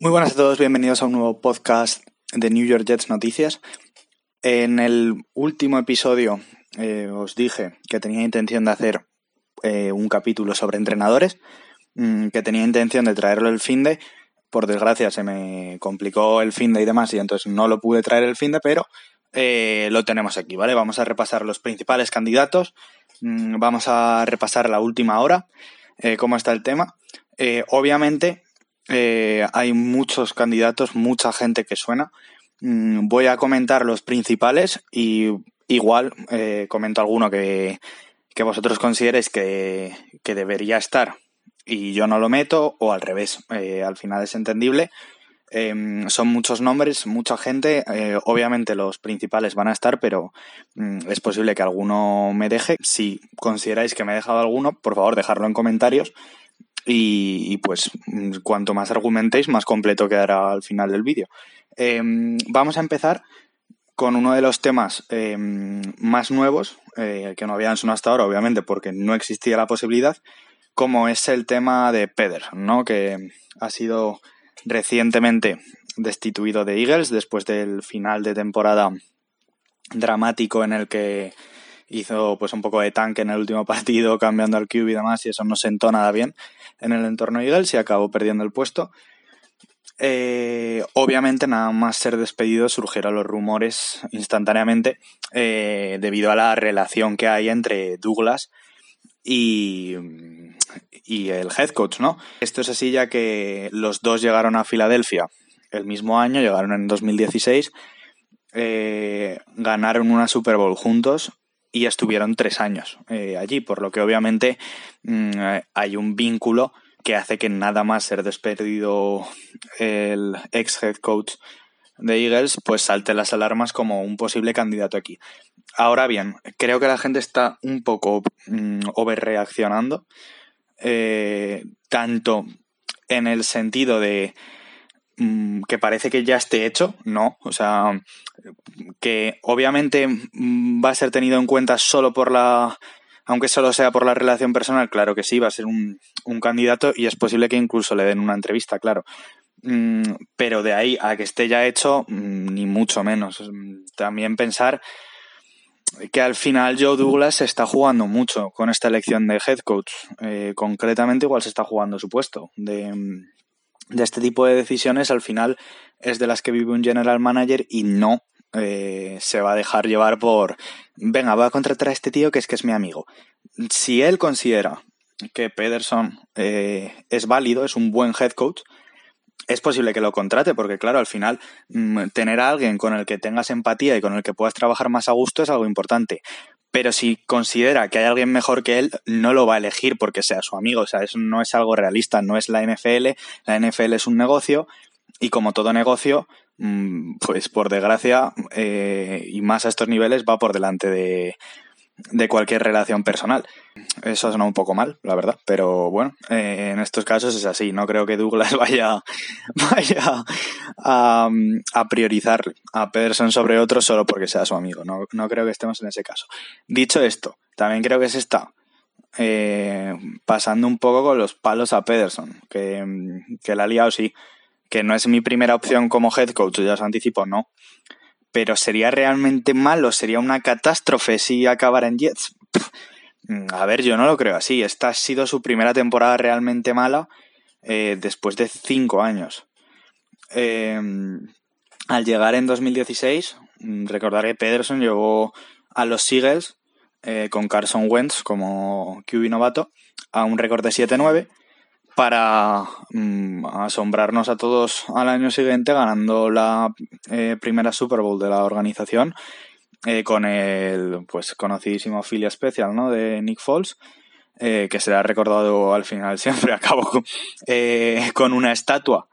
Muy buenas a todos, bienvenidos a un nuevo podcast de New York Jets Noticias. En el último episodio eh, os dije que tenía intención de hacer eh, un capítulo sobre entrenadores, mm, que tenía intención de traerlo el fin de. Por desgracia se me complicó el fin de y demás y entonces no lo pude traer el fin de, pero eh, lo tenemos aquí, ¿vale? Vamos a repasar los principales candidatos, mm, vamos a repasar la última hora, cómo está el tema. Obviamente hay muchos candidatos, mucha gente que suena. Mm, voy a comentar los principales y igual eh, comento alguno que, vosotros consideréis que, debería estar y yo no lo meto o al revés. Eh, al final es entendible. Em, son muchos nombres, mucha gente. Eh, obviamente los principales van a estar, pero mm, es posible que alguno me deje. Si consideráis que me he dejado alguno, por favor, dejadlo en comentarios. Y, pues cuanto más argumentéis, más completo quedará al final del vídeo. Em, vamos a empezar con uno de los temas em, más nuevos, eh, que no habían sonado hasta ahora, obviamente, porque no existía la posibilidad, como es el tema de Peder, ¿no? que ha sido recientemente destituido de Eagles después del final de temporada dramático en el que hizo pues un poco de tanque en el último partido cambiando al QB y demás y eso no sentó nada bien en el entorno Eagles y acabó perdiendo el puesto eh, obviamente, nada más ser despedido, surgieron los rumores instantáneamente eh, debido a la relación que hay entre Douglas y, y el head coach, ¿no? Esto es así ya que los dos llegaron a Filadelfia el mismo año, llegaron en 2016, eh, ganaron una Super Bowl juntos y estuvieron tres años allí, por lo que obviamente mm, hay un vínculo que hace que nada más ser despedido el ex head coach de Eagles, pues salte las alarmas como un posible candidato aquí. Ahora bien, creo que la gente está un poco mm, overreaccionando, eh, tanto en el sentido de que parece que ya esté hecho, no, o sea, que obviamente va a ser tenido en cuenta solo por la aunque solo sea por la relación personal, claro que sí, va a ser un, candidato y es posible que incluso le den una entrevista, claro. Mm, pero de ahí a que esté ya hecho, mm, ni mucho menos. También pensar que al final Joe Douglas se está jugando mucho con esta elección de head coach. Eh, concretamente, igual se está jugando su puesto. De, de este tipo de decisiones, al final es de las que vive un general manager y no eh, se va a dejar llevar por, venga, voy a contratar a este tío que es que es mi amigo. Si él considera que Pederson eh, es válido, es un buen head coach, es posible que lo contrate, porque claro, al final mm, tener a alguien con el que tengas empatía y con el que puedas trabajar más a gusto es algo importante. Pero si considera que hay alguien mejor que él, no lo va a elegir porque sea su amigo. O sea, eso no es algo realista, no es la NFL. La NFL es un negocio y como todo negocio, Mm, pues por desgracia, eh, y más a estos niveles, va por delante de, de cualquier relación personal. Eso suena un poco mal, la verdad, pero bueno, eh, en estos casos es así. No creo que Douglas vaya, vaya a, a, priorizar a Pederson sobre otro solo porque sea su amigo. No, no, creo que estemos en ese caso. Dicho esto, también creo que se está eh, pasando un poco con los palos a Pederson, que, que la ha liado, sí que no es mi primera opción como head coach, ya os anticipo, no. Pero sería realmente malo, sería una catástrofe si acabara en Jets. a ver, yo no lo creo así. Esta ha sido su primera temporada realmente mala eh, después de cinco años. Em, al llegar en 2016, mm, recordaré que Pederson llegó a los Seagulls eh, con Carson Wentz como QB novato a un récord de 7-9 para mm, asombrarnos a todos al año siguiente ganando la eh, primera Super Bowl de la organización eh, con el pues conocidísimo Filia Special ¿no? de Nick Foles eh, que será recordado al final siempre a cabo con una estatua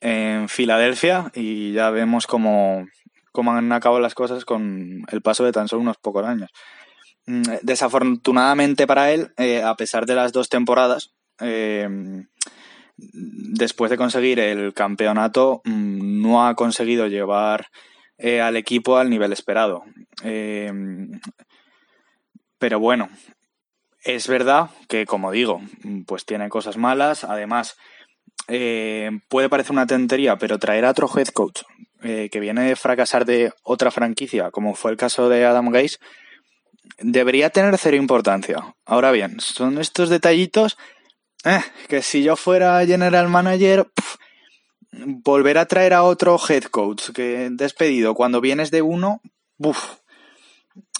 en Filadelfia y ya vemos cómo, cómo han acabado las cosas con el paso de tan solo unos pocos años. Mm, desafortunadamente para él, a pesar de las dos temporadas, Em, después de conseguir el campeonato, mm, no ha conseguido llevar eh, al equipo al nivel esperado. Em, pero bueno, es verdad que, como digo, pues tiene cosas malas. Además, eh, puede parecer una tontería, pero traer a otro head coach eh, que viene de fracasar de otra franquicia, como fue el caso de Adam Gaze, debería tener cero importancia. Ahora bien, son estos detallitos eh, que si yo fuera general manager, volver a traer a otro head coach que despedido cuando vienes de uno,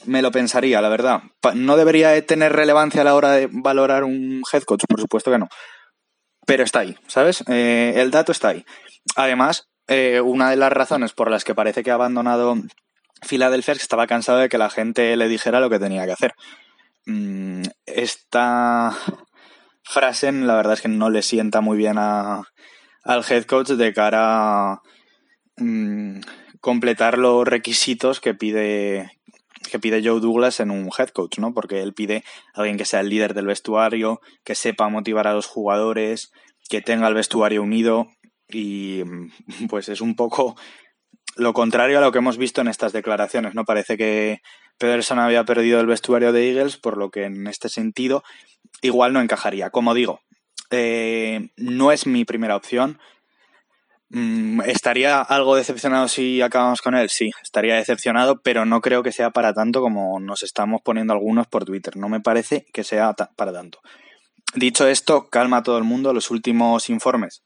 me lo pensaría, la verdad. No debería tener relevancia a la hora de valorar un head coach, por supuesto que no. Pero está ahí, ¿sabes? Eh, el dato está ahí. Además, eh, una de las razones por las que parece que ha abandonado Filadelfia es que estaba cansado de que la gente le dijera lo que tenía que hacer. Mm, esta frase, la verdad es que no le sienta muy bien a, al head coach de cara a mm, completar los requisitos que pide que pide Joe Douglas en un head coach, ¿no? Porque él pide a alguien que sea el líder del vestuario, que sepa motivar a los jugadores, que tenga el vestuario unido y pues es un poco lo contrario a lo que hemos visto en estas declaraciones, ¿no? Parece que Pederson había perdido el vestuario de Eagles, por lo que en este sentido igual no encajaría. Como digo, eh, no es mi primera opción. Mm, ¿Estaría algo decepcionado si acabamos con él? Sí, estaría decepcionado, pero no creo que sea para tanto como nos estamos poniendo algunos por Twitter. No me parece que sea para tanto. Dicho esto, calma a todo el mundo. Los últimos informes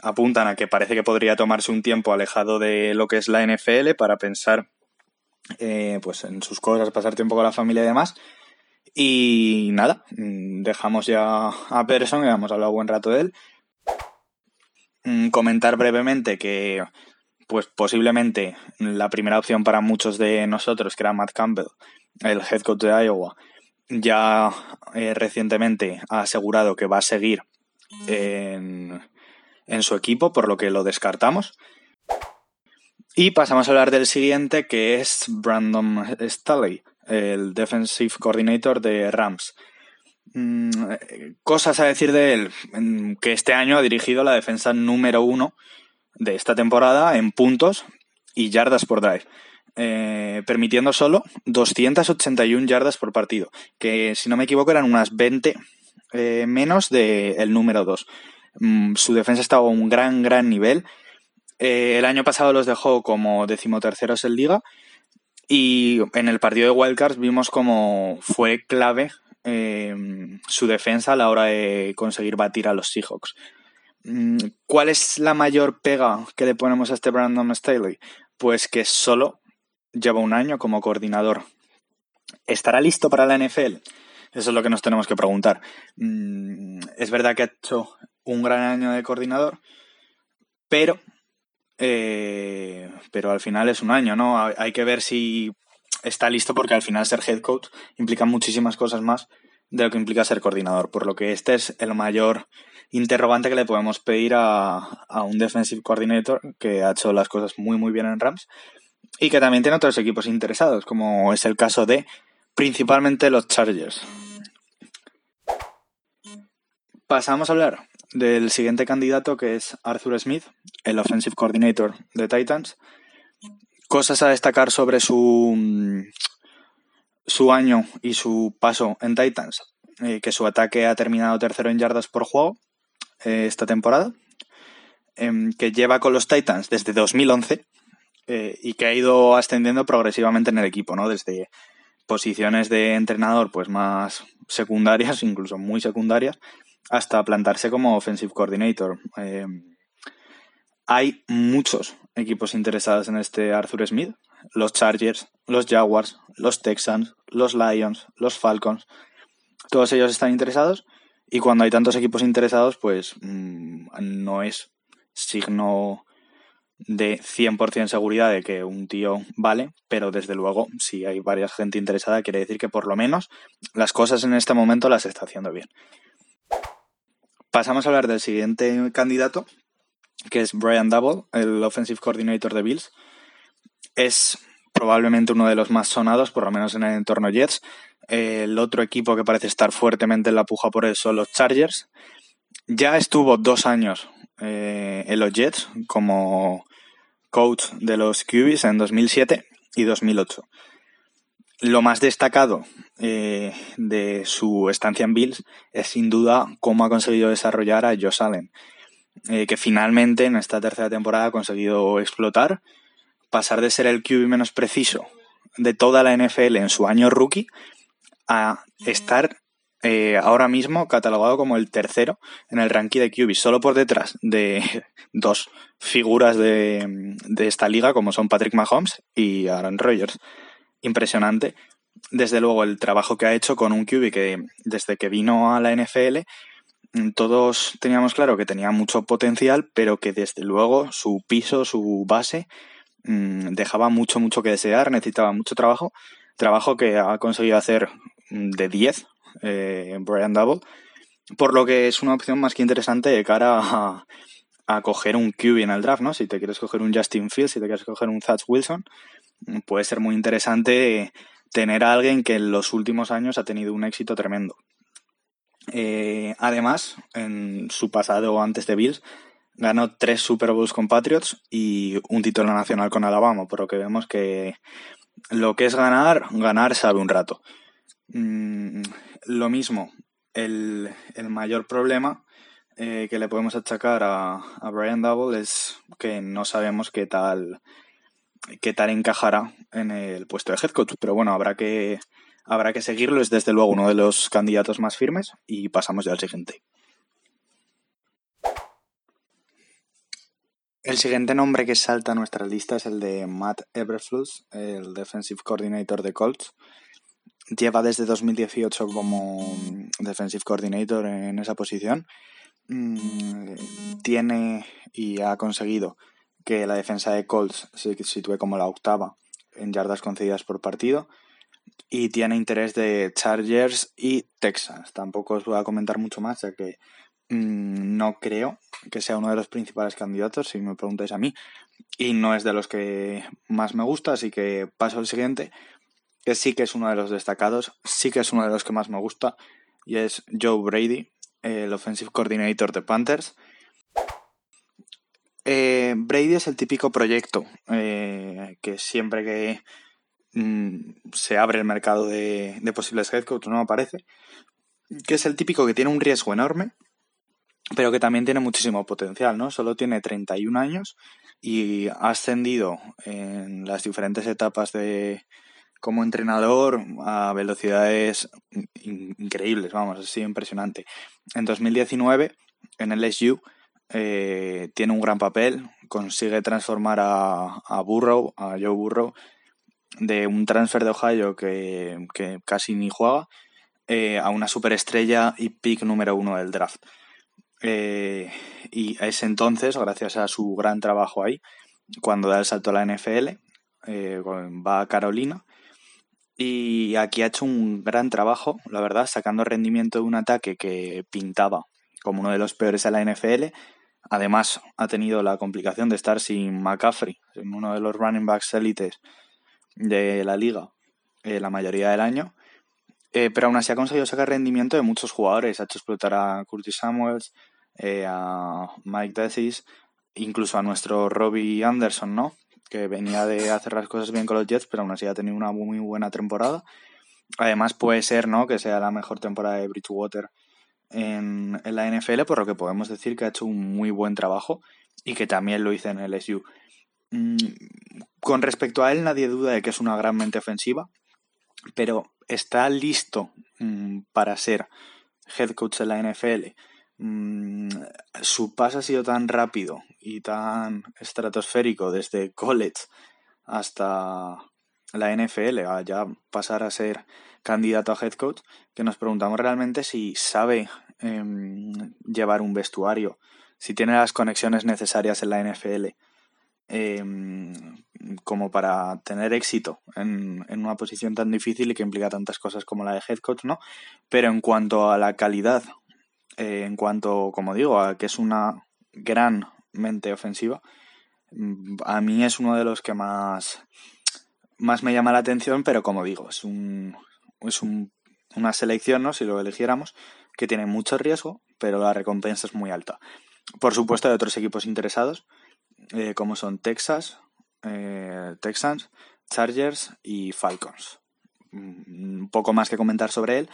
apuntan a que parece que podría tomarse un tiempo alejado de lo que es la NFL para pensar eh, pues en sus cosas, pasar tiempo con la familia y demás. Y nada, mm, dejamos ya a Peterson, que hemos hablado buen rato de él. Mm, comentar brevemente que pues posiblemente la primera opción para muchos de nosotros, que era Matt Campbell, el head coach de Iowa, ya eh, recientemente ha asegurado que va a seguir en su equipo, por lo que lo descartamos. Y pasamos a hablar del siguiente, que es Brandon Staley, el Defensive Coordinator de Rams. Mm, cosas a decir de él, mm, que este año ha dirigido la defensa número uno de esta temporada en puntos y yardas por drive, eh, permitiendo solo 281 yardas por partido, que si no me equivoco eran unas 20 eh, menos del número 2. Mm, su defensa estaba a un gran, gran nivel. Eh, el año pasado los dejó como decimoterceros en liga y en el partido de Wildcards vimos como fue clave em, su defensa a la hora de conseguir batir a los Seahawks. Mm, ¿Cuál es la mayor pega que le ponemos a este Brandon Staley? Pues que solo lleva un año como coordinador. ¿Estará listo para la NFL? Eso es lo que nos tenemos que preguntar. Mm, es verdad que ha hecho un gran año de coordinador, pero, eh, pero al final es un año, ¿no? Hay que ver si está listo porque al final ser head coach implica muchísimas cosas más de lo que implica ser coordinador, por lo que este es el mayor interrogante que le podemos pedir a, a un defensive coordinator que ha hecho las cosas muy muy bien en Rams y que también tiene otros equipos interesados, como es el caso de principalmente los Chargers. Pasamos a hablar del siguiente candidato que es Arthur Smith, el Offensive Coordinator de Titans. Cosas a destacar sobre su, su año y su paso en Titans. Eh, que su ataque ha terminado tercero en yardas por juego eh, esta temporada. Em, que lleva con los Titans desde 2011 eh, y que ha ido ascendiendo progresivamente en el equipo, ¿no? Desde posiciones de entrenador pues más secundarias, incluso muy secundarias, hasta plantarse como offensive coordinator. Eh, hay muchos equipos interesados en este Arthur Smith. Los Chargers, los Jaguars, los Texans, los Lions, los Falcons. Todos ellos están interesados y cuando hay tantos equipos interesados, pues mm, no es signo de 100% seguridad de que un tío vale, pero desde luego, si hay varias gente interesada, quiere decir que por lo menos las cosas en este momento las está haciendo bien. Pasamos a hablar del siguiente candidato, que es Brian Double, el Offensive Coordinator de Bills. Es probablemente uno de los más sonados, por lo menos en el entorno Jets. El otro equipo que parece estar fuertemente en la puja por él son los Chargers. Ya estuvo dos años eh, en los Jets como coach de los QBs en 2007 y 2008. Lo más destacado eh, de su estancia en Bills es sin duda cómo ha conseguido desarrollar a Josh Allen. eh, que finalmente en esta tercera temporada ha conseguido explotar, pasar de ser el QB menos preciso de toda la NFL en su año rookie a estar eh, ahora mismo catalogado como el tercero en el ranking de QB, solo por detrás de dos figuras de, de esta liga como son Patrick Mahomes y Aaron Rodgers. Impresionante desde luego el trabajo que ha hecho con un QB que desde que vino a la NFL todos teníamos claro que tenía mucho potencial, pero que desde luego su piso, su base, mm, dejaba mucho, mucho que desear, necesitaba mucho trabajo, trabajo que ha conseguido hacer mm, de 10 eh, Brian Double, por lo que es una opción más que interesante de cara a, a coger un QB en el draft, ¿no? Si te quieres coger un Justin Fields, si te quieres coger un Zach Wilson, puede ser muy interesante tener a alguien que en los últimos años ha tenido un éxito tremendo. Eh, además, en su pasado antes de Bills, ganó tres Super Bowls con Patriots y un título nacional con Alabama, por lo que vemos que lo que es ganar, ganar sabe un rato. Mm, lo mismo, el, mayor problema eh, que le podemos achacar a, a Brian Double es que no sabemos qué tal qué tal encajará en el puesto de head coach. Pero bueno, habrá que, habrá que seguirlo. Es desde luego uno de los candidatos más firmes y pasamos ya al siguiente. El siguiente nombre que salta a nuestra lista es el de Matt Eberflus, el defensive coordinator de Colts. Lleva desde 2018 como defensive coordinator en esa posición. Mm, tiene y ha conseguido que la defensa de Colts se sitúe como la octava en yardas concedidas por partido y tiene interés de Chargers y Texans. Tampoco os voy a comentar mucho más, ya que mm, no creo que sea uno de los principales candidatos, si me preguntáis a mí, y no es de los que más me gusta, así que paso al siguiente, que sí que es uno de los destacados, sí que es uno de los que más me gusta, y es Joe Brady, el offensive coordinator de Panthers. Eh, Brady es el típico proyecto eh, que siempre que mm, se abre el mercado de, posibles head coach no aparece, que es el típico que tiene un riesgo enorme, pero que también tiene muchísimo potencial, ¿no? Solo tiene 31 años y ha ascendido en las diferentes etapas de como entrenador a velocidades increíbles, vamos, ha sido impresionante. En 2019, en el SU, eh, tiene un gran papel, consigue transformar a, Burrow, a Joe Burrow, de un transfer de Ohio que, casi ni juega, eh, a una superestrella y pick número uno del draft. Eh, y es entonces, gracias a su gran trabajo ahí, cuando da el salto a la NFL, va a Carolina. Y aquí ha hecho un gran trabajo, la verdad, sacando rendimiento de un ataque que pintaba como uno de los peores a la NFL Además, ha tenido la complicación de estar sin McCaffrey, uno de los running backs élites de la liga, eh, la mayoría del año. Eh, pero aún así ha conseguido sacar rendimiento de muchos jugadores. Ha hecho explotar a Curtis Samuels, eh, a Mike Decis, incluso a nuestro Robbie Anderson, ¿no? Que venía de hacer las cosas bien con los Jets, pero aún así ha tenido una muy buena temporada. Además, puede ser, ¿no? Que sea la mejor temporada de Bridgewater en, la NFL, por lo que podemos decir que ha hecho un muy buen trabajo y que también lo hizo en el SU. Mm, con respecto a él, nadie duda de que es una gran mente ofensiva, pero está listo mm, para ser head coach en la NFL. Mm, su paso ha sido tan rápido y tan estratosférico desde college hasta la NFL, a ya pasar a ser candidato a head coach, que nos preguntamos realmente si sabe em, llevar un vestuario, si tiene las conexiones necesarias en la NFL em, como para tener éxito en, una posición tan difícil y que implica tantas cosas como la de head coach, ¿no? Pero en cuanto a la calidad, eh, en cuanto, como digo, a que es una gran mente ofensiva, mm, a mí es uno de los que más más me llama la atención, pero como digo, es un, es un, una selección, ¿no? Si lo eligiéramos, que tiene mucho riesgo, pero la recompensa es muy alta. Por supuesto, hay otros equipos interesados, eh, como son Texas, eh, Texans, Chargers y Falcons. Un poco más que comentar sobre él.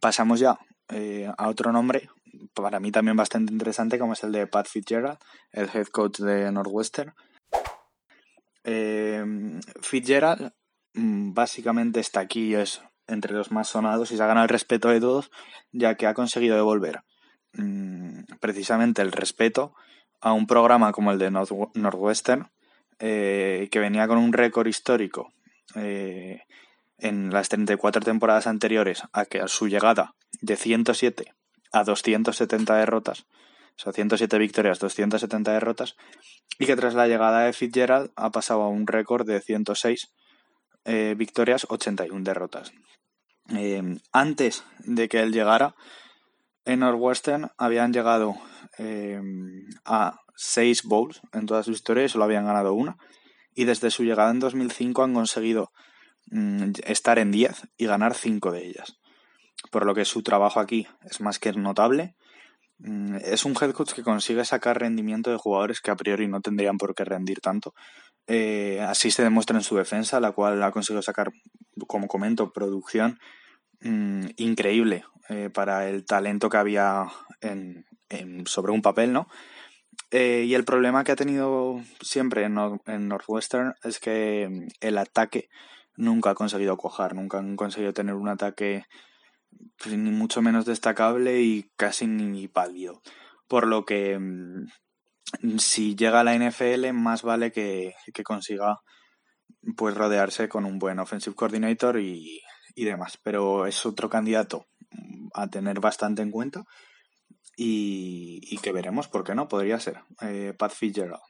Pasamos ya eh, a otro nombre, para mí también bastante interesante, como es el de Pat Fitzgerald, el head coach de Northwestern. Eh, Fitzgerald mm, básicamente está aquí, es entre los más sonados y se ha ganado el respeto de todos, ya que ha conseguido devolver mm, precisamente el respeto a un programa como el de Northwestern, eh, que venía con un récord histórico eh, en las 34 temporadas anteriores a, que, a su llegada de 107 a 270 derrotas, sea, 107 victorias, 270 derrotas, y que tras la llegada de Fitzgerald ha pasado a un récord de 106 eh, victorias, 81 derrotas. antes de que él llegara, en Northwestern habían llegado a seis bowls en toda su historia y solo habían ganado una. Y desde su llegada en 2005 han conseguido mm, estar en 10 y ganar 5 de ellas. Por lo que su trabajo aquí es más que notable. Mm, es un head coach que consigue sacar rendimiento de jugadores que a priori no tendrían por qué rendir tanto. Eh, así se demuestra en su defensa, la cual ha conseguido sacar, como comento, producción mm, increíble eh, para el talento que había en, sobre un papel, ¿no? Eh, y el problema que ha tenido siempre en, Northwestern es que mm, el ataque nunca ha conseguido cojar, nunca han conseguido tener un ataque pues, ni mucho menos destacable y casi ni pálido. Por lo que mm, si llega a la NFL, más vale que, que consiga pues rodearse con un buen offensive coordinator y, y demás. Pero es otro candidato a tener bastante en cuenta y, que veremos, ¿por qué no? Podría ser eh, Pat Fitzgerald.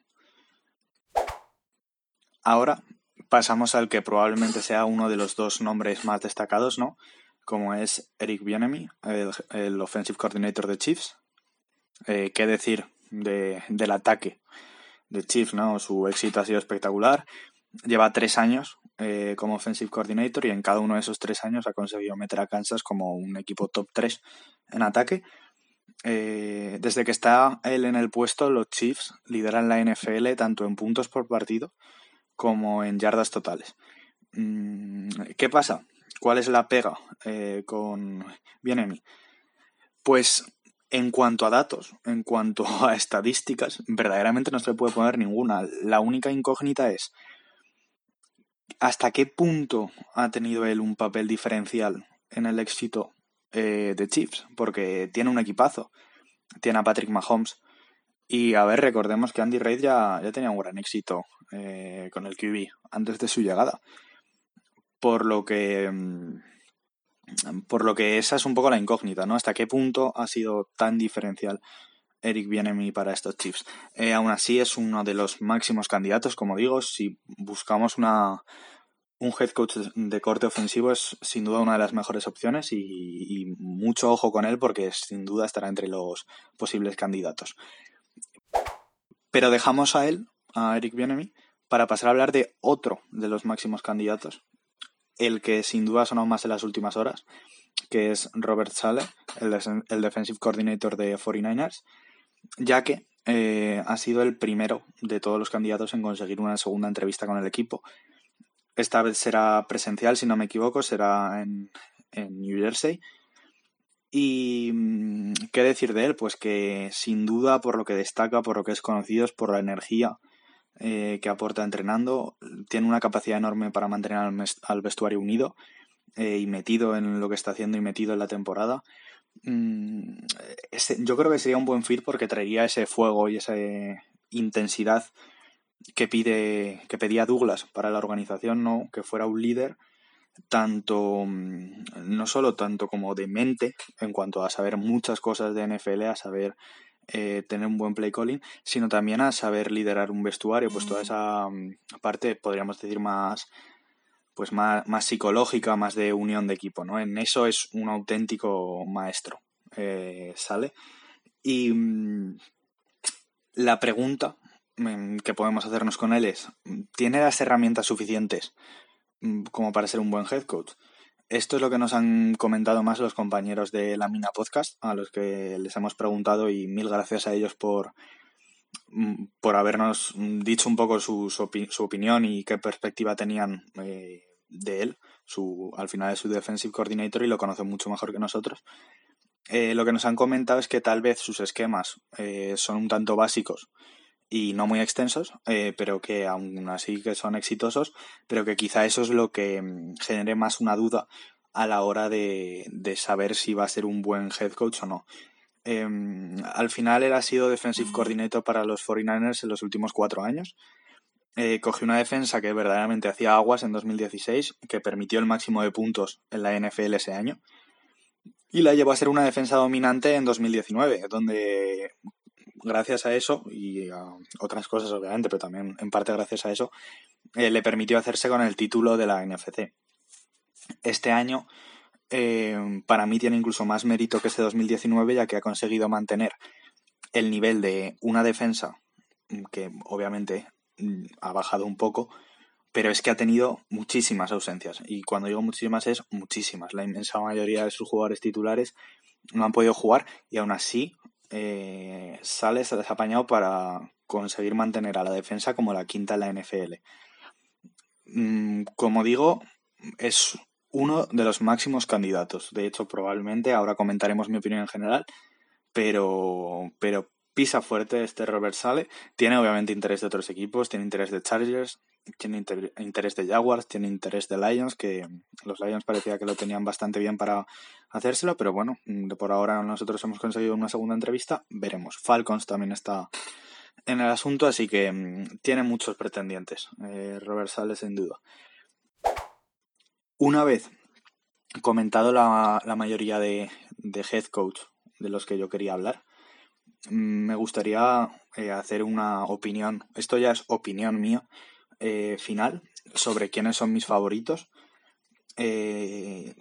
Ahora pasamos al que probablemente sea uno de los dos nombres más destacados, ¿no? Como es Eric Bienemy, el, Offensive Coordinator de Chiefs. Eh, ¿Qué decir de, del ataque de Chiefs, ¿no? Su éxito ha sido espectacular. Lleva tres años eh, como Offensive Coordinator y en cada uno de esos tres años ha conseguido meter a Kansas como un equipo top 3 en ataque. Eh, desde que está él en el puesto, los Chiefs lideran la NFL tanto en puntos por partido como en yardas totales. Mm, ¿Qué pasa? ¿Cuál es la pega eh, con Bienemi? Pues en cuanto a datos, en cuanto a estadísticas, verdaderamente no se puede poner ninguna. La única incógnita es hasta qué punto ha tenido él un papel diferencial en el éxito eh, de Chiefs, porque tiene un equipazo. Tiene a Patrick Mahomes. Y a ver, recordemos que Andy Reid ya, ya tenía un gran éxito eh, con el QB antes de su llegada. Por lo que. Mm, por lo que esa es un poco la incógnita, ¿no? Hasta qué punto ha sido tan diferencial Eric Bienemi para estos Chiefs. Eh, aún así es uno de los máximos candidatos, como digo, si buscamos una, un head coach de corte ofensivo es sin duda una de las mejores opciones y, mucho ojo con él porque sin duda estará entre los posibles candidatos. Pero dejamos a él, a Eric Bienemi, para pasar a hablar de otro de los máximos candidatos, el que sin duda ha sonado más en las últimas horas, que es Robert Sale, el, defensive coordinator de 49ers, ya que eh, ha sido el primero de todos los candidatos en conseguir una segunda entrevista con el equipo esta vez será presencial, si no me equivoco, será en, New Jersey. Y mm, qué decir de él, pues que sin duda por lo que destaca, por lo que es conocido, es por la energía eh, que aporta entrenando. Tiene una capacidad enorme para mantener al, vestuario unido eh, y metido en lo que está haciendo y metido en la temporada. Mm, yo creo que sería un buen fit porque traería ese fuego y esa intensidad que pide que pedía Douglas para la organización no que fuera un líder tanto mm, no solo tanto como de mente en cuanto a saber muchas cosas de NFL a saber eh, tener un buen play calling sino también a saber liderar un vestuario pues toda esa mm, parte podríamos decir más pues más, más psicológica más de unión de equipo no en eso es un auténtico maestro eh, sale y mm, la pregunta que podemos hacernos con él es, ¿tiene las herramientas suficientes mm, como para ser un buen head coach? Esto es lo que nos han comentado más los compañeros de la Mina Podcast, a los que les hemos preguntado y mil gracias a ellos por, mm, por habernos dicho un poco su, su, opinión y qué perspectiva tenían eh, de él. Su, al final es su defensive coordinator y lo conoce mucho mejor que nosotros. eh, lo que nos han comentado es que tal vez sus esquemas eh, son un tanto básicos y no muy extensos, eh, pero que aún así que son exitosos, pero que quizá eso es lo que mm, genere más una duda a la hora de, de saber si va a ser un buen head coach o no. Em, al final él ha sido defensive coordinator para los 49ers en los últimos cuatro años. Eh, cogió una defensa que verdaderamente hacía aguas en 2016, que permitió el máximo de puntos en la NFL ese año, y la llevó a ser una defensa dominante en 2019, donde gracias a eso y a otras cosas obviamente, pero también en parte gracias a eso, eh, le permitió hacerse con el título de la NFC. Este año eh, para mí tiene incluso más mérito que ese 2019 ya que ha conseguido mantener el nivel de una defensa que obviamente ha bajado un poco, pero es que ha tenido muchísimas ausencias. Y cuando digo muchísimas es muchísimas. La inmensa mayoría de sus jugadores titulares no han podido jugar y aún así eh, Sale se ha apañado para conseguir mantener a la defensa como la quinta en la NFL. Mm, como digo, es uno de los máximos candidatos. De hecho, probablemente, ahora comentaremos mi opinión en general, pero, pero pisa fuerte este Robert Sale. Tiene obviamente interés de otros equipos, tiene interés de Chargers, tiene interés de Jaguars, tiene interés de Lions, que los Lions parecía que lo tenían bastante bien para hacérselo, pero bueno, por ahora nosotros hemos conseguido una segunda entrevista, veremos. Falcons también está en el asunto, así que mm, tiene muchos pretendientes. Eh, Robert sin duda. Una vez comentado la, mayoría de, head coach de los que yo quería hablar, mm, me gustaría eh, hacer una opinión, esto ya es opinión mía, eh, final sobre quiénes son mis favoritos. Eh,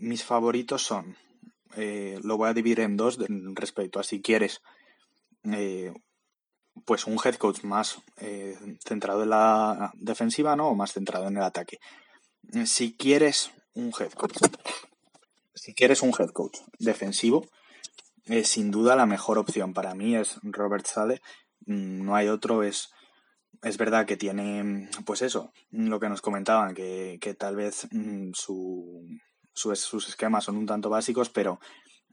mis favoritos son, lo voy a dividir en dos respecto a si quieres, pues un head coach más centrado en la defensiva, ¿no? O más centrado en el ataque si quieres un head coach, si quieres un head coach defensivo, sin duda la mejor opción para mí es Robert Sale. Mm, no hay otro, es, es verdad que tiene, pues eso, lo que nos comentaban, que, tal vez mm, su, sus esquemas son un tanto básicos, pero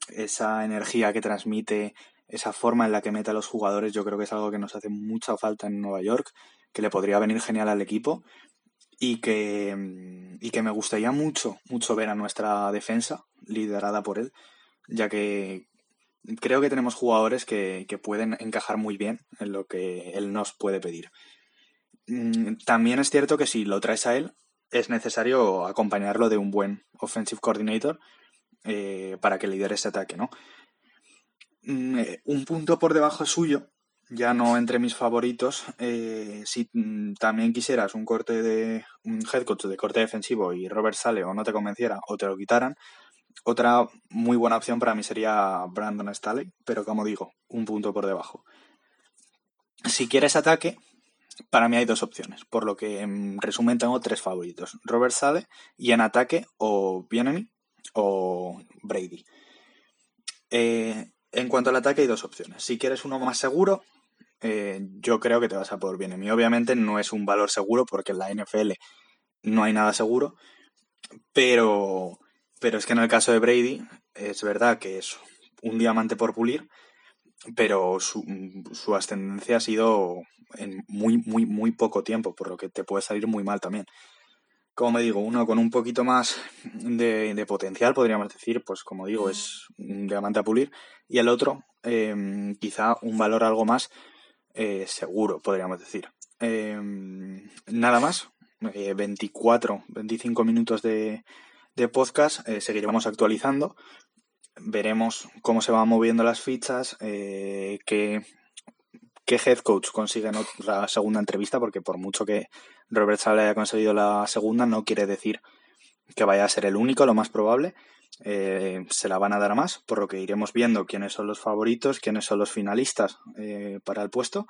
esa energía que transmite, esa forma en la que mete a los jugadores, yo creo que es algo que nos hace mucha falta en Nueva York, que le podría venir genial al equipo y que, mm, y que me gustaría mucho, mucho ver a nuestra defensa liderada por él, ya que creo que tenemos jugadores que, que pueden encajar muy bien en lo que él nos puede pedir. Mm, también es cierto que si lo traes a él, es necesario acompañarlo de un buen offensive coordinator eh, para que lidere ese ataque, ¿no? Mm, eh, un punto por debajo suyo ya no entre mis favoritos. Eh, si mm, también quisieras un corte de un head coach de corte defensivo y Robert Sale o no te convenciera o te lo quitaran, otra muy buena opción para mí sería Brandon Staley, pero como digo, un punto por debajo. Si quieres ataque, para mí hay dos opciones, por lo que en resumen tengo tres favoritos: Robert Sale y en ataque o Bienemy o Brady. Eh, en cuanto al ataque hay dos opciones. Si quieres uno más seguro, eh, yo creo que te vas a por bien. mí, obviamente no es un valor seguro porque en la NFL no hay nada seguro, pero, pero es que en el caso de Brady es verdad que es un diamante por pulir, pero su, su ascendencia ha sido en muy, muy, muy poco tiempo, por lo que te puede salir muy mal también. Como me digo, uno con un poquito más de, de potencial, podríamos decir, pues como digo, es un diamante a pulir, y el otro, eh, quizá un valor algo más, eh, seguro, podríamos decir. Em, nada más, 24, eh, 25 minutos de, podcast, eh, seguiremos actualizando, veremos cómo se van moviendo las fichas, qué, qué head coach consigue la segunda entrevista, porque por mucho que Robert Sale haya conseguido la segunda, no quiere decir que vaya a ser el único, lo más probable. Eh, se la van a dar más, por lo que iremos viendo quiénes son los favoritos, quiénes son los finalistas eh, para el puesto.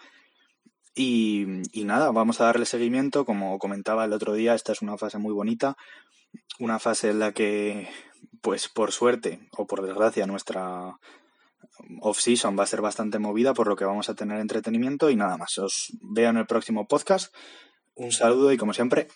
Y, nada, vamos a darle seguimiento. Como comentaba el otro día, esta es una fase muy bonita, una fase en la que, pues por suerte o por desgracia, nuestra off-season va a ser bastante movida, por lo que vamos a tener entretenimiento y nada más. Os veo en el próximo podcast. Un saludo y como siempre,